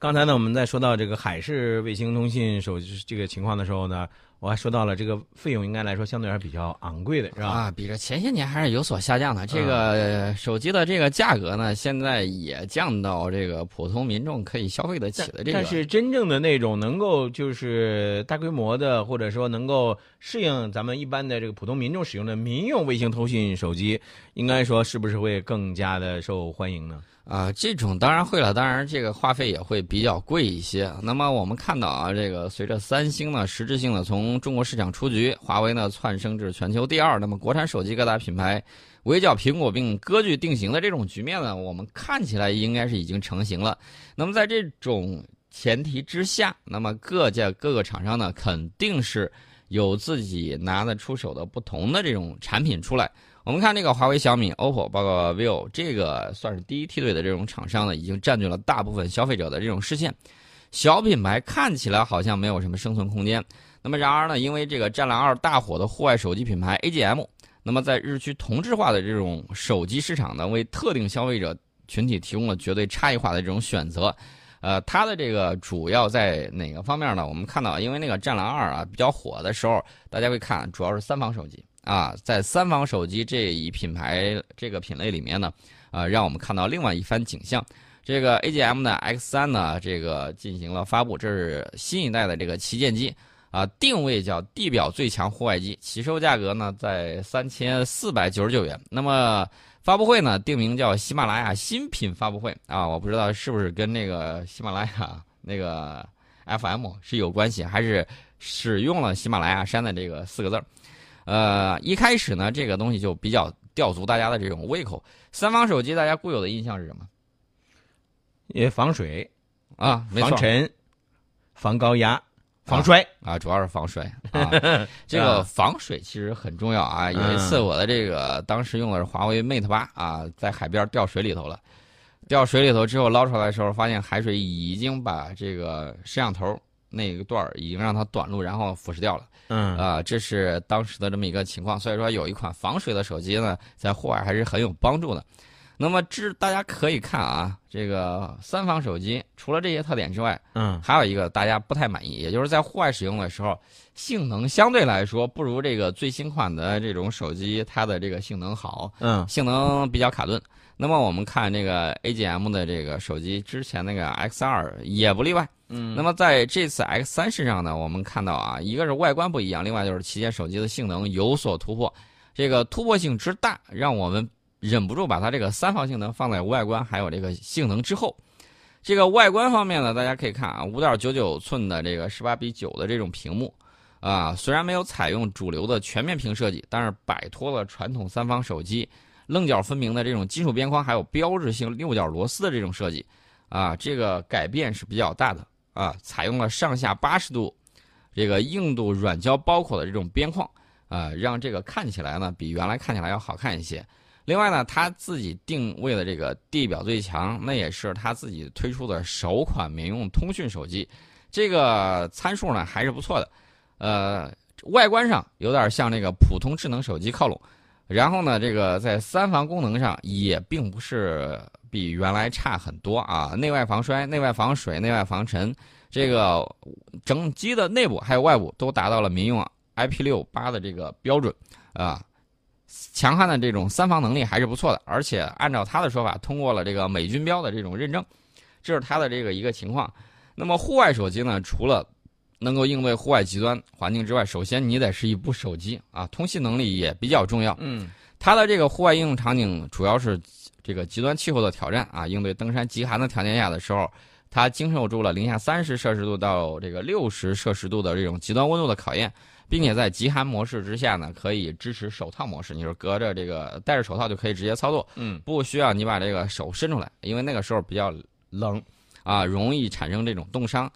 刚才呢，我们在说到这个海事卫星通信手机这个情况的时候呢，我还说到了这个费用应该来说相对还是比较昂贵的，是吧？啊，比这前些年还是有所下降的。这个手机的这个价格呢，现在也降到这个普通民众可以消费得起的这个。但是真正的那种能够就是大规模的，或者说能够适应咱们一般的这个普通民众使用的民用卫星通信手机，应该说是不是会更加的受欢迎呢？啊，这种当然会了，当然这个话费也会比较贵一些。那么我们看到啊，这个随着三星呢实质性的从中国市场出局，华为呢窜升至全球第二，那么国产手机各大品牌围剿苹果并割据定型的这种局面呢，我们看起来应该是已经成型了。那么在这种前提之下，那么各家各个厂商呢肯定是有自己拿得出手的不同的这种产品出来。我们看这个华为、小米、OPPO，包括 vivo，这个算是第一梯队的这种厂商呢，已经占据了大部分消费者的这种视线。小品牌看起来好像没有什么生存空间。那么然而呢，因为这个《战狼二》大火的户外手机品牌 AGM，那么在日趋同质化的这种手机市场呢，为特定消费者群体提供了绝对差异化的这种选择。呃，它的这个主要在哪个方面呢？我们看到，因为那个《战狼二》啊比较火的时候，大家会看，主要是三防手机。啊，在三防手机这一品牌这个品类里面呢，啊，让我们看到另外一番景象。这个 AGM 的 X3 呢，这个进行了发布，这是新一代的这个旗舰机，啊，定位叫地表最强户外机，起售价格呢在三千四百九十九元。那么发布会呢定名叫喜马拉雅新品发布会啊，我不知道是不是跟那个喜马拉雅那个 FM 是有关系，还是使用了喜马拉雅山的这个四个字儿。呃，一开始呢，这个东西就比较吊足大家的这种胃口。三防手机，大家固有的印象是什么？也防水啊，防尘、防高压、防摔啊，主要是防摔 啊。这个防水其实很重要啊。有一次，我的这个当时用的是华为 Mate 八啊，在海边掉水里头了，掉水里头之后捞出来的时候，发现海水已经把这个摄像头那一段儿已经让它短路，然后腐蚀掉了。嗯啊，这是当时的这么一个情况，所以说有一款防水的手机呢，在户外还是很有帮助的。那么，这大家可以看啊，这个三防手机除了这些特点之外，嗯，还有一个大家不太满意，也就是在户外使用的时候，性能相对来说不如这个最新款的这种手机它的这个性能好，嗯，性能比较卡顿。那么我们看这个 AGM 的这个手机，之前那个 X 二也不例外。嗯，那么在这次 X3 身上呢，我们看到啊，一个是外观不一样，另外就是旗舰手机的性能有所突破。这个突破性之大，让我们忍不住把它这个三防性能放在外观还有这个性能之后。这个外观方面呢，大家可以看啊，五点九九寸的这个十八比九的这种屏幕，啊，虽然没有采用主流的全面屏设计，但是摆脱了传统三防手机。棱角分明的这种金属边框，还有标志性六角螺丝的这种设计，啊，这个改变是比较大的啊。采用了上下八十度，这个硬度软胶包裹的这种边框，啊，让这个看起来呢比原来看起来要好看一些。另外呢，它自己定位的这个地表最强，那也是它自己推出的首款民用通讯手机，这个参数呢还是不错的。呃，外观上有点向那个普通智能手机靠拢。然后呢，这个在三防功能上也并不是比原来差很多啊，内外防摔、内外防水、内外防尘，这个整机的内部还有外部都达到了民用 IP 六八的这个标准啊，强悍的这种三防能力还是不错的，而且按照他的说法，通过了这个美军标的这种认证，这是他的这个一个情况。那么户外手机呢，除了能够应对户外极端环境之外，首先你得是一部手机啊，通信能力也比较重要。嗯，它的这个户外应用场景主要是这个极端气候的挑战啊，应对登山极寒的条件下的时候，它经受住了零下三十摄氏度到这个六十摄氏度的这种极端温度的考验，并且在极寒模式之下呢，可以支持手套模式，你说隔着这个戴着手套就可以直接操作，嗯，不需要你把这个手伸出来，因为那个时候比较冷啊，容易产生这种冻伤。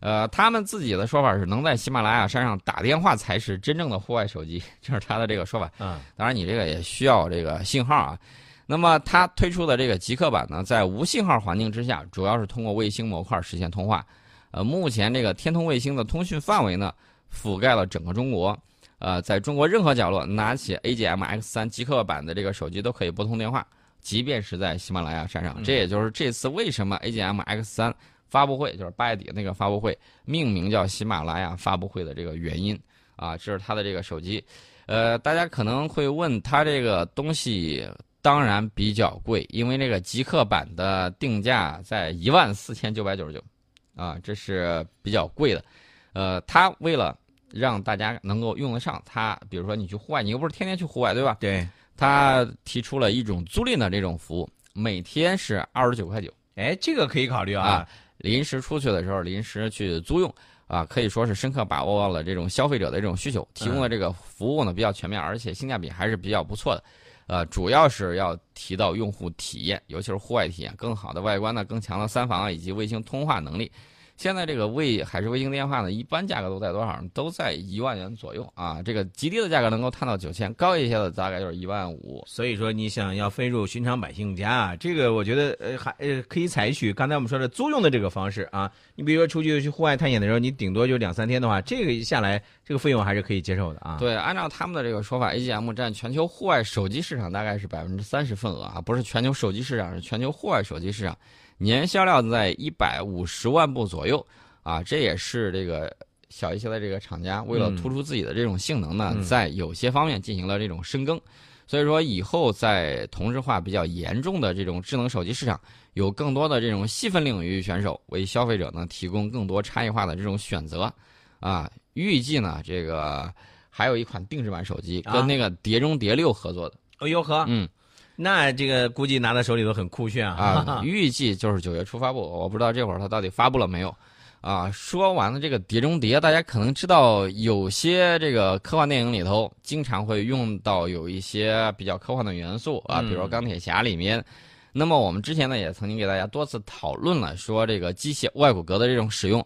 呃，他们自己的说法是能在喜马拉雅山上打电话才是真正的户外手机，这是他的这个说法。嗯，当然你这个也需要这个信号啊。那么它推出的这个极客版呢，在无信号环境之下，主要是通过卫星模块实现通话。呃，目前这个天通卫星的通讯范围呢，覆盖了整个中国。呃，在中国任何角落拿起 AGMX 三极客版的这个手机都可以拨通电话，即便是在喜马拉雅山上。这也就是这次为什么 AGMX 三。发布会，就是八月底那个发布会，命名叫喜马拉雅发布会的这个原因啊，这是它的这个手机。呃，大家可能会问，它这个东西当然比较贵，因为那个极客版的定价在一万四千九百九十九，啊，这是比较贵的。呃，他为了让大家能够用得上，他比如说你去户外，你又不是天天去户外，对吧？对，他提出了一种租赁的这种服务，每天是二十九块九。哎，这个可以考虑啊。临时出去的时候，临时去租用。啊，可以说是深刻把握了这种消费者的这种需求，提供的这个服务呢比较全面，而且性价比还是比较不错的。呃，主要是要提到用户体验，尤其是户外体验，更好的外观呢，更强的三防啊，以及卫星通话能力。现在这个卫海事卫星电话呢，一般价格都在多少？都在一万元左右啊。这个极低的价格能够探到九千，高一些的大概就是一万五。所以说，你想要飞入寻常百姓家，这个我觉得呃还呃可以采取刚才我们说的租用的这个方式啊。你比如说出去去户外探险的时候，你顶多就两三天的话，这个下来这个费用还是可以接受的啊。对，按照他们的这个说法，AGM 占全球户外手机市场大概是百分之三十份额啊，不是全球手机市场，是全球户外手机市场，年销量在一百五十万部左右。啊，这也是这个小一些的这个厂家为了突出自己的这种性能呢，在有些方面进行了这种深耕。所以说，以后在同质化比较严重的这种智能手机市场，有更多的这种细分领域选手为消费者呢提供更多差异化的这种选择。啊，预计呢，这个还有一款定制版手机跟那个《碟中谍六》合作的。哦呦呵，嗯，那这个估计拿在手里头很酷炫啊。啊，预计就是九月初发布，我不知道这会儿它到底发布了没有。啊，说完了这个《碟中谍》，大家可能知道，有些这个科幻电影里头经常会用到有一些比较科幻的元素啊，比如说钢铁侠里面。那么我们之前呢也曾经给大家多次讨论了，说这个机械外骨骼的这种使用。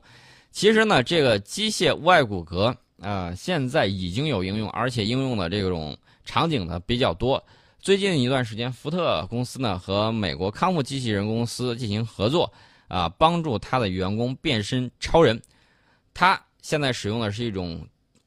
其实呢，这个机械外骨骼啊，现在已经有应用，而且应用的这种场景呢比较多。最近一段时间，福特公司呢和美国康复机器人公司进行合作。啊，帮助他的员工变身超人，他现在使用的是一种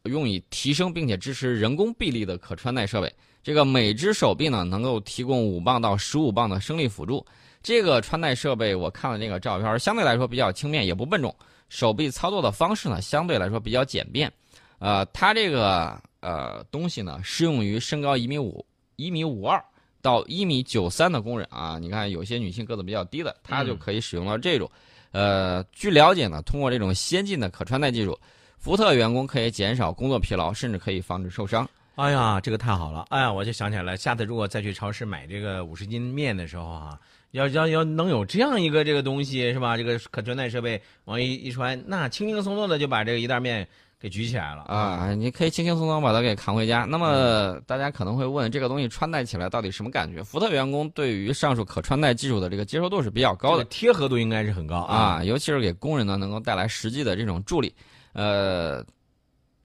用以提升并且支持人工臂力的可穿戴设备。这个每只手臂呢，能够提供五磅到十五磅的升力辅助。这个穿戴设备我看了那个照片，相对来说比较轻便，也不笨重。手臂操作的方式呢，相对来说比较简便。呃，它这个呃东西呢，适用于身高一米五、一米五二。到一米九三的工人啊，你看有些女性个子比较低的，她就可以使用到这种。呃，据了解呢，通过这种先进的可穿戴技术，福特员工可以减少工作疲劳，甚至可以防止受伤。哎呀，这个太好了！哎呀，我就想起来了，下次如果再去超市买这个五十斤面的时候啊，要要要能有这样一个这个东西是吧？这个可穿戴设备往一一穿，那轻轻松松的就把这个一袋面。给举起来了啊！你可以轻轻松松把它给扛回家。那么大家可能会问，这个东西穿戴起来到底什么感觉？福特员工对于上述可穿戴技术的这个接受度是比较高的，贴合度应该是很高啊。尤其是给工人呢，能够带来实际的这种助力。呃，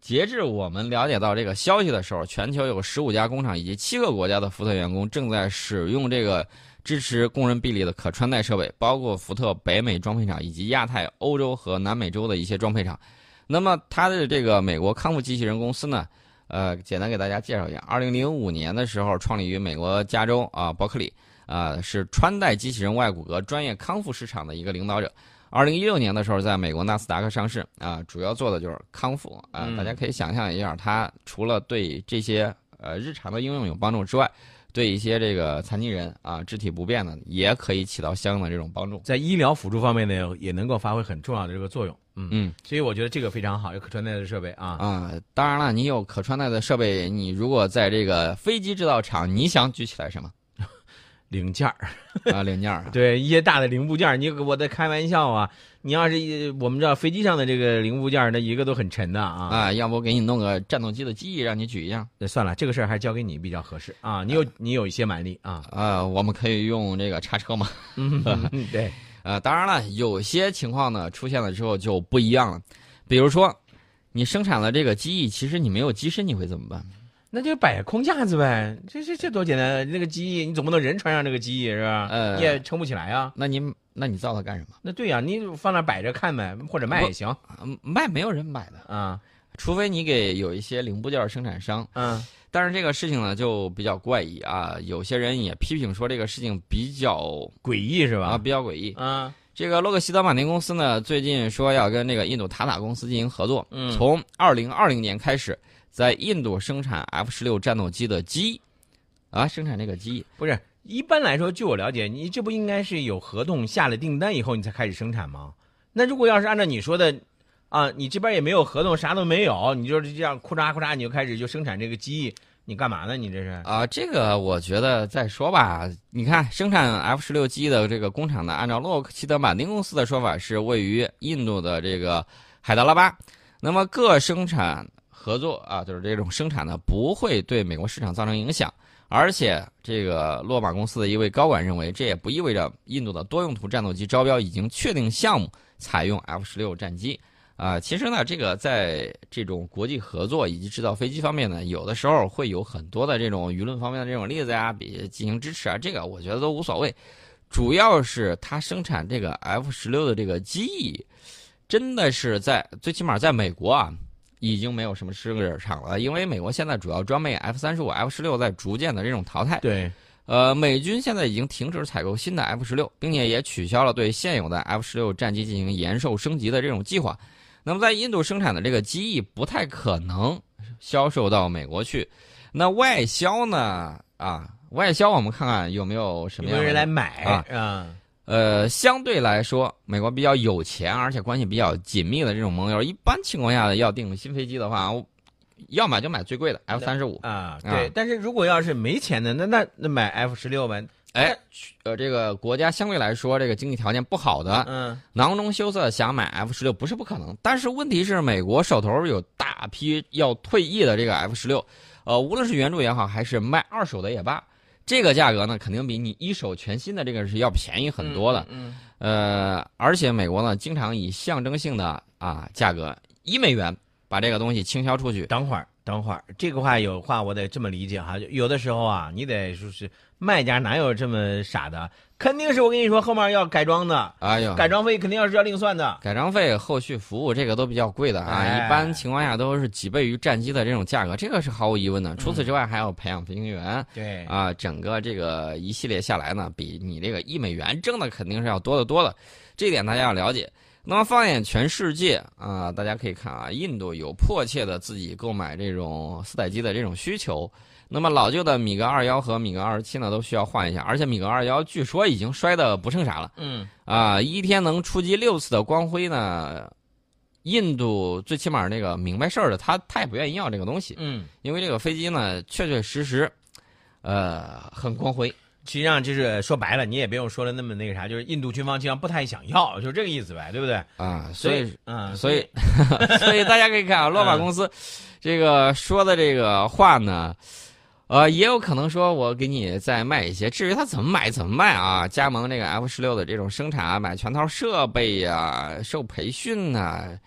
截至我们了解到这个消息的时候，全球有十五家工厂以及七个国家的福特员工正在使用这个支持工人臂力的可穿戴设备，包括福特北美装配厂以及亚太、欧洲和南美洲的一些装配厂。那么，它的这个美国康复机器人公司呢，呃，简单给大家介绍一下。二零零五年的时候，创立于美国加州啊，伯克利，啊，是穿戴机器人外骨骼专业康复市场的一个领导者。二零一六年的时候，在美国纳斯达克上市啊，主要做的就是康复啊。大家可以想象一下，它除了对这些呃日常的应用有帮助之外，对一些这个残疾人啊、肢体不便的，也可以起到相应的这种帮助，在医疗辅助方面呢，也能够发挥很重要的这个作用。嗯嗯，所以我觉得这个非常好，有可穿戴的设备啊啊！当然了，你有可穿戴的设备，你如果在这个飞机制造厂，你想举起来什么？零件儿啊，零件儿，对一些大的零部件儿你我在开玩笑啊！你要是我们知道飞机上的这个零部件儿那一个都很沉的啊啊！要不给你弄个战斗机的机翼让你举一下？那算了，这个事儿还是交给你比较合适啊！你有你有一些蛮力啊啊！我们可以用这个叉车嘛？嗯，对。呃，当然了，有些情况呢出现了之后就不一样了，比如说，你生产了这个机翼，其实你没有机身，你会怎么办？那就摆空架子呗，这这这多简单！那个机翼你总不能人穿上这个机翼是吧？呃，你也撑不起来啊。那你那你造它干什么？那对呀，你放那摆着看呗，或者卖也行。卖没有人买的啊，除非你给有一些零部件生产商。嗯。但是这个事情呢，就比较怪异啊！有些人也批评说这个事情比较诡异，是吧？啊，比较诡异。啊，这个洛克希德马丁公司呢，最近说要跟这个印度塔塔公司进行合作，嗯从二零二零年开始，在印度生产 F 十六战斗机的机，啊，生产这个机。不是，一般来说，据我了解，你这不应该是有合同下了订单以后你才开始生产吗？那如果要是按照你说的，啊，你这边也没有合同，啥都没有，你就是这样库嚓库嚓你就开始就生产这个机，你干嘛呢？你这是？啊，这个我觉得再说吧。你看，生产 F 十六机的这个工厂呢，按照洛克希德马丁公司的说法，是位于印度的这个海德拉巴。那么各生产合作啊，就是这种生产呢，不会对美国市场造成影响。而且，这个洛马公司的一位高管认为，这也不意味着印度的多用途战斗机招标已经确定项目采用 F 十六战机。啊，其实呢，这个在这种国际合作以及制造飞机方面呢，有的时候会有很多的这种舆论方面的这种例子呀，比进行支持啊，这个我觉得都无所谓。主要是它生产这个 F 十六的这个机翼，真的是在最起码在美国啊，已经没有什么市场了，因为美国现在主要装备 F 三十五、F 十六在逐渐的这种淘汰。对，呃，美军现在已经停止采购新的 F 十六，并且也取消了对现有的 F 十六战机进行延寿升级的这种计划。那么，在印度生产的这个机翼不太可能销售到美国去。那外销呢？啊，外销我们看看有没有什么样的有没有人来买啊啊？呃，相对来说，美国比较有钱，而且关系比较紧密的这种盟友，一般情况下要订新飞机的话，要买就买最贵的 F 三十五。啊，对。但是如果要是没钱的，那那那买 F 十六呗。哎，呃，这个国家相对来说这个经济条件不好的，嗯，囊中羞涩想买 F 十六不是不可能，但是问题是美国手头有大批要退役的这个 F 十六，呃，无论是援助也好，还是卖二手的也罢，这个价格呢，肯定比你一手全新的这个是要便宜很多的。嗯，呃，而且美国呢，经常以象征性的啊价格一美元把这个东西倾销出去。等会儿，等会儿，这个话有话我得这么理解哈，有的时候啊，你得说是卖家哪有这么傻的？肯定是我跟你说后面要改装的，哎呦，改装费肯定要是要另算的。改装费、后续服务这个都比较贵的啊，哎一般情况下都是几倍于战机的这种价格，这个是毫无疑问的。除此之外，还要培养飞行员对，啊，整个这个一系列下来呢，比你这个一美元挣的肯定是要多得多的，这一点大家要了解。那么放眼全世界啊，大家可以看啊，印度有迫切的自己购买这种四代机的这种需求。那么老旧的米格二幺和米格二十七呢，都需要换一下，而且米格二幺据说已经摔得不剩啥了。嗯，啊，一天能出击六次的光辉呢，印度最起码那个明白事儿的，他他也不愿意要这个东西，嗯，因为这个飞机呢，确确实实，呃，很光辉。实际上就是说白了，你也不用说的那么那个啥，就是印度军方经常不太想要，就是这个意思呗，对不对？啊，所以，嗯，所以，所以大家可以看啊，洛马公司这个说的这个话呢，呃，也有可能说我给你再卖一些，至于他怎么买怎么卖啊，加盟这个 F 十六的这种生产啊，买全套设备呀、受培训呐、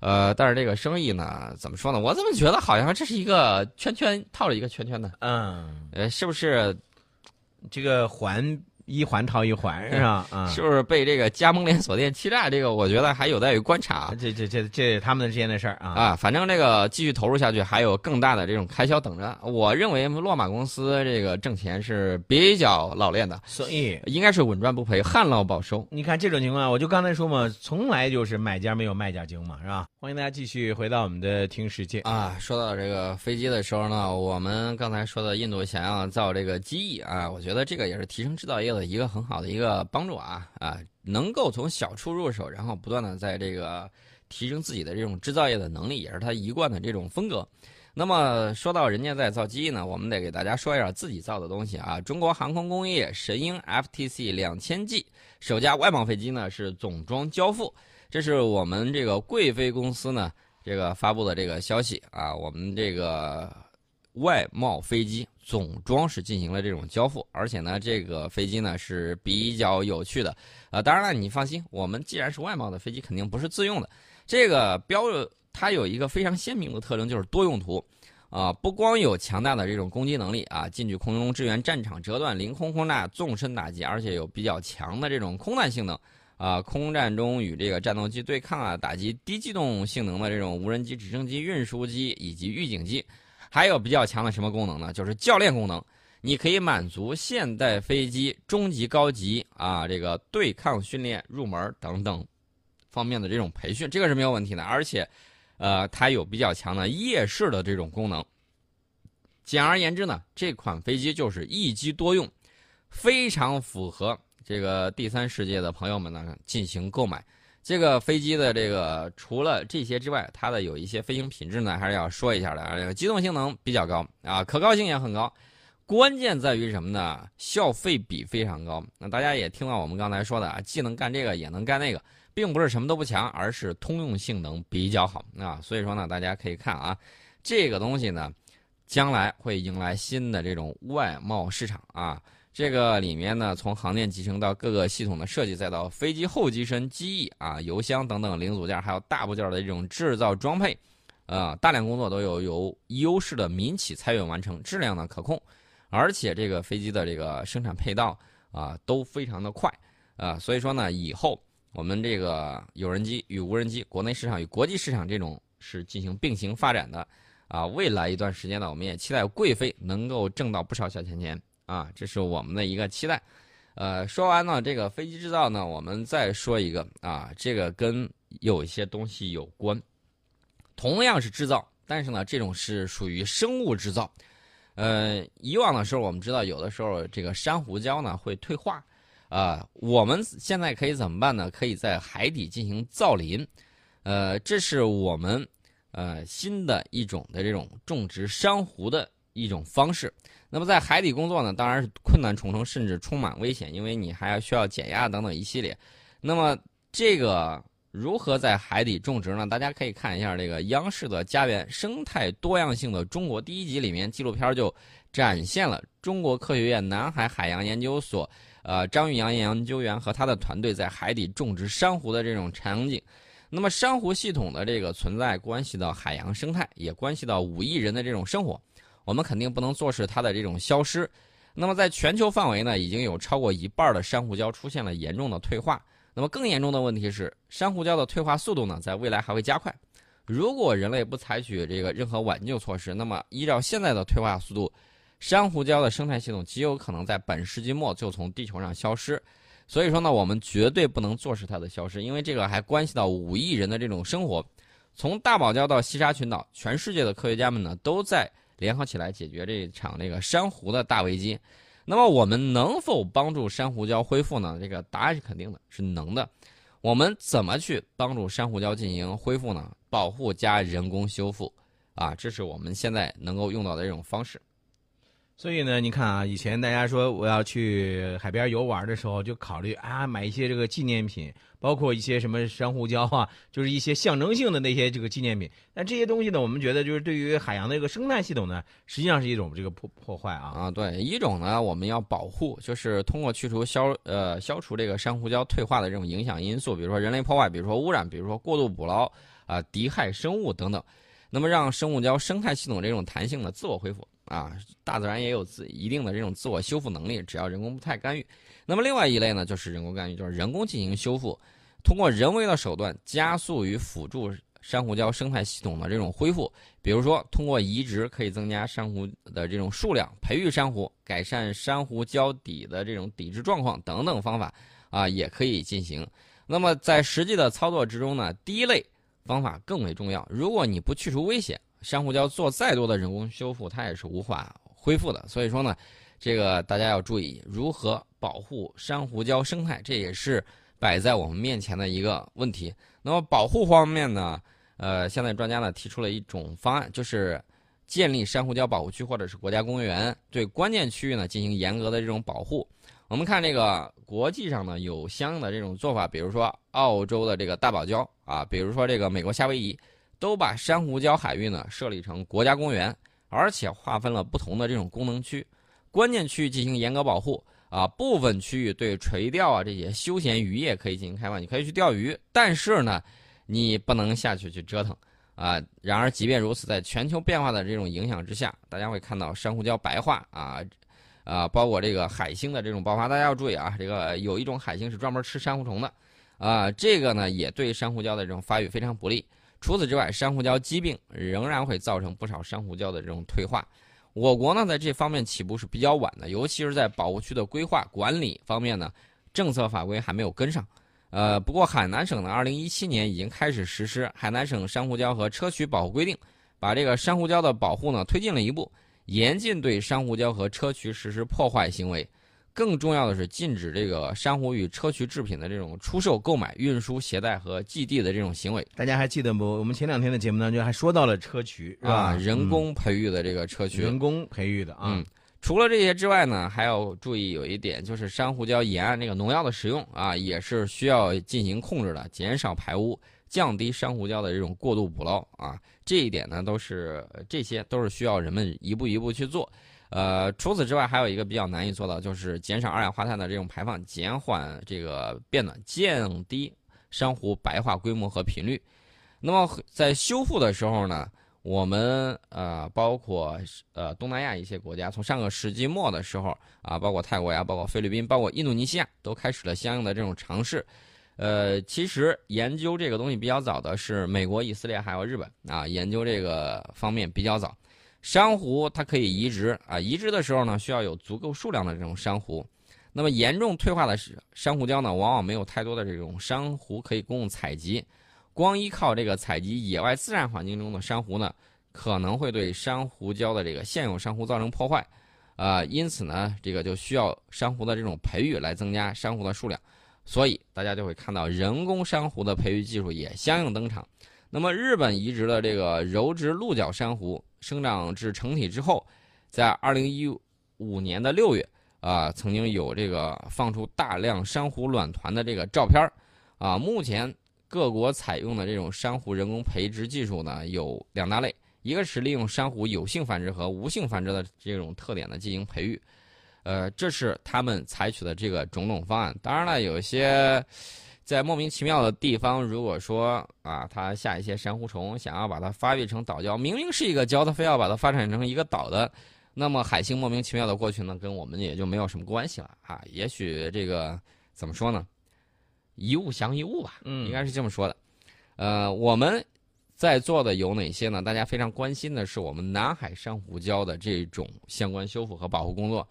呃，但是这个生意呢，怎么说呢？我怎么觉得好像这是一个圈圈套了一个圈圈呢？嗯，呃，是不是？这个环一环套一环 是吧？啊，是不是被这个加盟连锁店欺诈？这个我觉得还有待于观察。这这这这他们之间的事儿啊啊，反正这个继续投入下去，还有更大的这种开销等着。我认为洛马公司这个挣钱是比较老练的，所以应该是稳赚不赔，旱涝保收。你看这种情况，我就刚才说嘛，从来就是买家没有卖家精嘛，是吧？欢迎大家继续回到我们的听世界啊。说到这个飞机的时候呢，我们刚才说的印度想要造这个机翼啊，我觉得这个也是提升制造业的一个很好的一个帮助啊啊，能够从小处入手，然后不断的在这个提升自己的这种制造业的能力，也是他一贯的这种风格。那么说到人家在造机翼呢，我们得给大家说一下自己造的东西啊。中国航空工业神鹰 FTC 两千 G 首架外贸飞机呢是总装交付。这是我们这个贵飞公司呢，这个发布的这个消息啊，我们这个外贸飞机总装是进行了这种交付，而且呢，这个飞机呢是比较有趣的啊。当然了，你放心，我们既然是外贸的飞机，肯定不是自用的。这个标它有一个非常鲜明的特征，就是多用途啊，不光有强大的这种攻击能力啊，近距空中支援战场折断、凌空轰炸、纵深打击，而且有比较强的这种空难性能。啊，空战中与这个战斗机对抗啊，打击低机动性能的这种无人机、直升机、运输机以及预警机，还有比较强的什么功能呢？就是教练功能。你可以满足现代飞机中级、高级啊这个对抗训练入门等等方面的这种培训，这个是没有问题的。而且，呃，它有比较强的夜视的这种功能。简而言之呢，这款飞机就是一机多用，非常符合这个第三世界的朋友们呢进行购买。这个飞机的这个除了这些之外，它的有一些飞行品质呢，还是要说一下的啊。机动性能比较高啊，可靠性也很高。关键在于什么呢？消费比非常高。那大家也听到我们刚才说的啊，既能干这个，也能干那个，并不是什么都不强，而是通用性能比较好啊。所以说呢，大家可以看啊，这个东西呢，将来会迎来新的这种外贸市场啊。这个里面呢，从航电集成到各个系统的设计，再到飞机后机身机翼啊、油箱等等零组件，还有大部件的这种制造装配，呃，大量工作都有由优势的民企参与完成，质量呢可控。而且这个飞机的这个生产配套啊都非常的快啊，所以说呢，以后我们这个有人机与无人机，国内市场与国际市场这种是进行并行发展的啊。未来一段时间呢，我们也期待贵飞能够挣到不少小钱钱啊，这是我们的一个期待。呃，说完了这个飞机制造呢，我们再说一个啊，这个跟有一些东西有关，同样是制造，但是呢，这种是属于生物制造。呃，以往的时候，我们知道有的时候这个珊瑚礁呢会退化，啊，我们现在可以怎么办呢？可以在海底进行造林，呃，这是我们呃新的一种的这种种植珊瑚的一种方式。那么在海底工作呢，当然是困难重重，甚至充满危险，因为你还要需要减压等等一系列。那么这个。如何在海底种植呢？大家可以看一下这个央视的《家园生态多样性的中国》第一集里面，纪录片就展现了中国科学院南海海洋研究所，呃，张玉阳研究员和他的团队在海底种植珊瑚的这种场景。那么，珊瑚系统的这个存在关系到海洋生态，也关系到五亿人的这种生活。我们肯定不能坐视它的这种消失。那么，在全球范围呢，已经有超过一半的珊瑚礁出现了严重的退化。那么更严重的问题是，珊瑚礁的退化速度呢，在未来还会加快。如果人类不采取这个任何挽救措施，那么依照现在的退化速度，珊瑚礁的生态系统极有可能在本世纪末就从地球上消失。所以说呢，我们绝对不能坐视它的消失，因为这个还关系到五亿人的这种生活。从大堡礁到西沙群岛，全世界的科学家们呢，都在联合起来解决这场这个珊瑚的大危机。那么我们能否帮助珊瑚礁恢复呢？这个答案是肯定的，是能的。我们怎么去帮助珊瑚礁进行恢复呢？保护加人工修复，啊，这是我们现在能够用到的一种方式。所以呢，你看啊，以前大家说我要去海边游玩的时候，就考虑啊买一些这个纪念品，包括一些什么珊瑚礁啊，就是一些象征性的那些这个纪念品。但这些东西呢，我们觉得就是对于海洋的这个生态系统呢，实际上是一种这个破破坏啊啊，对，一种呢我们要保护，就是通过去除消呃消除这个珊瑚礁退化的这种影响因素，比如说人类破坏，比如说污染，比如说过度捕捞啊敌害生物等等，那么让生物礁生态系统这种弹性呢自我恢复。啊，大自然也有自一定的这种自我修复能力，只要人工不太干预。那么另外一类呢，就是人工干预，就是人工进行修复，通过人为的手段加速与辅助珊瑚礁生态系统的这种恢复。比如说，通过移植可以增加珊瑚的这种数量，培育珊瑚，改善珊瑚礁底的这种底质状况等等方法啊，也可以进行。那么在实际的操作之中呢，第一类方法更为重要。如果你不去除危险，珊瑚礁做再多的人工修复，它也是无法恢复的。所以说呢，这个大家要注意如何保护珊瑚礁生态，这也是摆在我们面前的一个问题。那么保护方面呢，呃，现在专家呢提出了一种方案，就是建立珊瑚礁保护区或者是国家公园，对关键区域呢进行严格的这种保护。我们看这个国际上呢有相应的这种做法，比如说澳洲的这个大堡礁啊，比如说这个美国夏威夷。都把珊瑚礁海域呢设立成国家公园，而且划分了不同的这种功能区，关键区域进行严格保护啊。部分区域对垂钓啊这些休闲渔业可以进行开放，你可以去钓鱼，但是呢，你不能下去去折腾啊。然而，即便如此，在全球变化的这种影响之下，大家会看到珊瑚礁白化啊啊，包括这个海星的这种爆发。大家要注意啊，这个有一种海星是专门吃珊瑚虫的啊，这个呢也对珊瑚礁的这种发育非常不利。除此之外，珊瑚礁疾病仍然会造成不少珊瑚礁的这种退化。我国呢，在这方面起步是比较晚的，尤其是在保护区的规划管理方面呢，政策法规还没有跟上。呃，不过海南省呢，二零一七年已经开始实施《海南省珊瑚礁和砗磲保护规定》，把这个珊瑚礁的保护呢推进了一步，严禁对珊瑚礁和砗磲实施破坏行为。更重要的是，禁止这个珊瑚与砗磲制品的这种出售、购买、运输、携带和寄递的这种行为。大家还记得不？我们前两天的节目当中还说到了砗磲，是吧？人工培育的这个砗磲，人工培育的啊。嗯，除了这些之外呢，还要注意有一点，就是珊瑚礁沿岸这个农药的使用啊，也是需要进行控制的，减少排污，降低珊瑚礁的这种过度捕捞啊。这一点呢，都是这些都是需要人们一步一步去做。呃，除此之外，还有一个比较难以做到，就是减少二氧化碳的这种排放，减缓这个变暖，降低珊瑚白化规模和频率。那么在修复的时候呢，我们呃，包括呃东南亚一些国家，从上个世纪末的时候啊，包括泰国呀，包括菲律宾，包括印度尼西亚，都开始了相应的这种尝试。呃，其实研究这个东西比较早的是美国、以色列还有日本啊，研究这个方面比较早。珊瑚它可以移植啊，移植的时候呢，需要有足够数量的这种珊瑚。那么严重退化的珊瑚礁呢，往往没有太多的这种珊瑚可以供采集。光依靠这个采集野外自然环境中的珊瑚呢，可能会对珊瑚礁的这个现有珊瑚造成破坏。啊，因此呢，这个就需要珊瑚的这种培育来增加珊瑚的数量。所以大家就会看到人工珊瑚的培育技术也相应登场。那么日本移植的这个柔质鹿角珊瑚生长至成体之后，在二零一五年的六月啊，曾经有这个放出大量珊瑚卵团的这个照片啊。目前各国采用的这种珊瑚人工培植技术呢，有两大类，一个是利用珊瑚有性繁殖和无性繁殖的这种特点呢进行培育，呃，这是他们采取的这个种种方案。当然了，有一些。在莫名其妙的地方，如果说啊，它下一些珊瑚虫，想要把它发育成岛礁，明明是一个礁，它非要把它发展成一个岛的，那么海星莫名其妙的过去呢，跟我们也就没有什么关系了啊。也许这个怎么说呢？一物降一物吧，嗯，应该是这么说的。呃，我们在座的有哪些呢？大家非常关心的是我们南海珊瑚礁的这种相关修复和保护工作。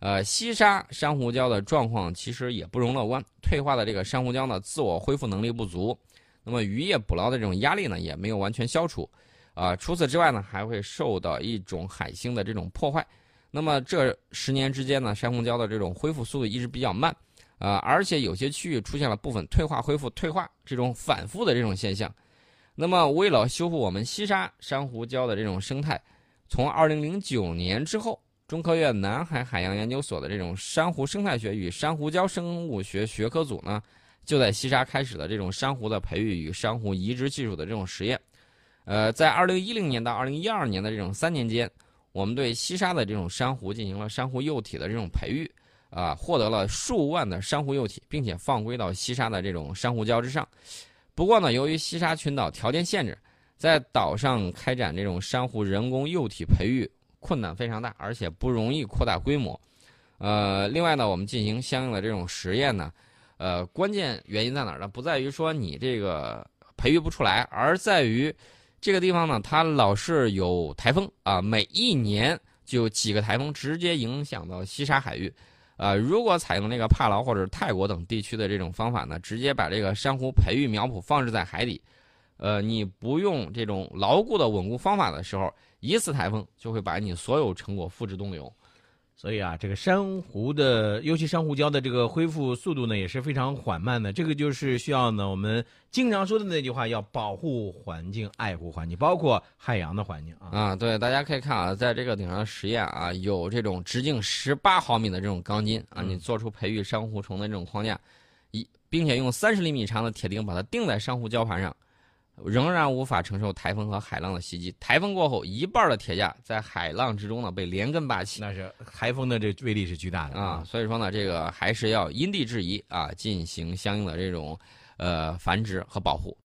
呃，西沙珊瑚礁的状况其实也不容乐观，退化的这个珊瑚礁呢，自我恢复能力不足，那么渔业捕捞的这种压力呢，也没有完全消除，啊，除此之外呢，还会受到一种海星的这种破坏，那么这十年之间呢，珊瑚礁的这种恢复速度一直比较慢，啊，而且有些区域出现了部分退化、恢复、退化这种反复的这种现象，那么为了修复我们西沙珊瑚礁的这种生态，从二零零九年之后。中科院南海海洋研究所的这种珊瑚生态学与珊瑚礁生物学学科组呢，就在西沙开始了这种珊瑚的培育与珊瑚移植技术的这种实验。呃，在二零一零年到二零一二年的这种三年间，我们对西沙的这种珊瑚进行了珊瑚幼体的这种培育，啊，获得了数万的珊瑚幼体，并且放归到西沙的这种珊瑚礁之上。不过呢，由于西沙群岛条件限制，在岛上开展这种珊瑚人工幼体培育。困难非常大，而且不容易扩大规模。呃，另外呢，我们进行相应的这种实验呢，呃，关键原因在哪儿呢？不在于说你这个培育不出来，而在于这个地方呢，它老是有台风啊，每一年就几个台风直接影响到西沙海域。啊，如果采用那个帕劳或者泰国等地区的这种方法呢，直接把这个珊瑚培育苗圃放置在海底，呃，你不用这种牢固的稳固方法的时候。一次台风就会把你所有成果付之东流，所以啊，这个珊瑚的，尤其珊瑚礁的这个恢复速度呢也是非常缓慢的。这个就是需要呢，我们经常说的那句话，要保护环境、爱护环境，包括海洋的环境啊。啊，对，大家可以看啊，在这个顶上实验啊，有这种直径十八毫米的这种钢筋啊，你做出培育珊瑚虫的这种框架，一，并且用三十厘米长的铁钉把它钉在珊瑚礁盘上。仍然无法承受台风和海浪的袭击。台风过后，一半的铁架在海浪之中呢被连根拔起。那是台风的这威力是巨大的啊！所以说呢，这个还是要因地制宜啊，进行相应的这种呃繁殖和保护。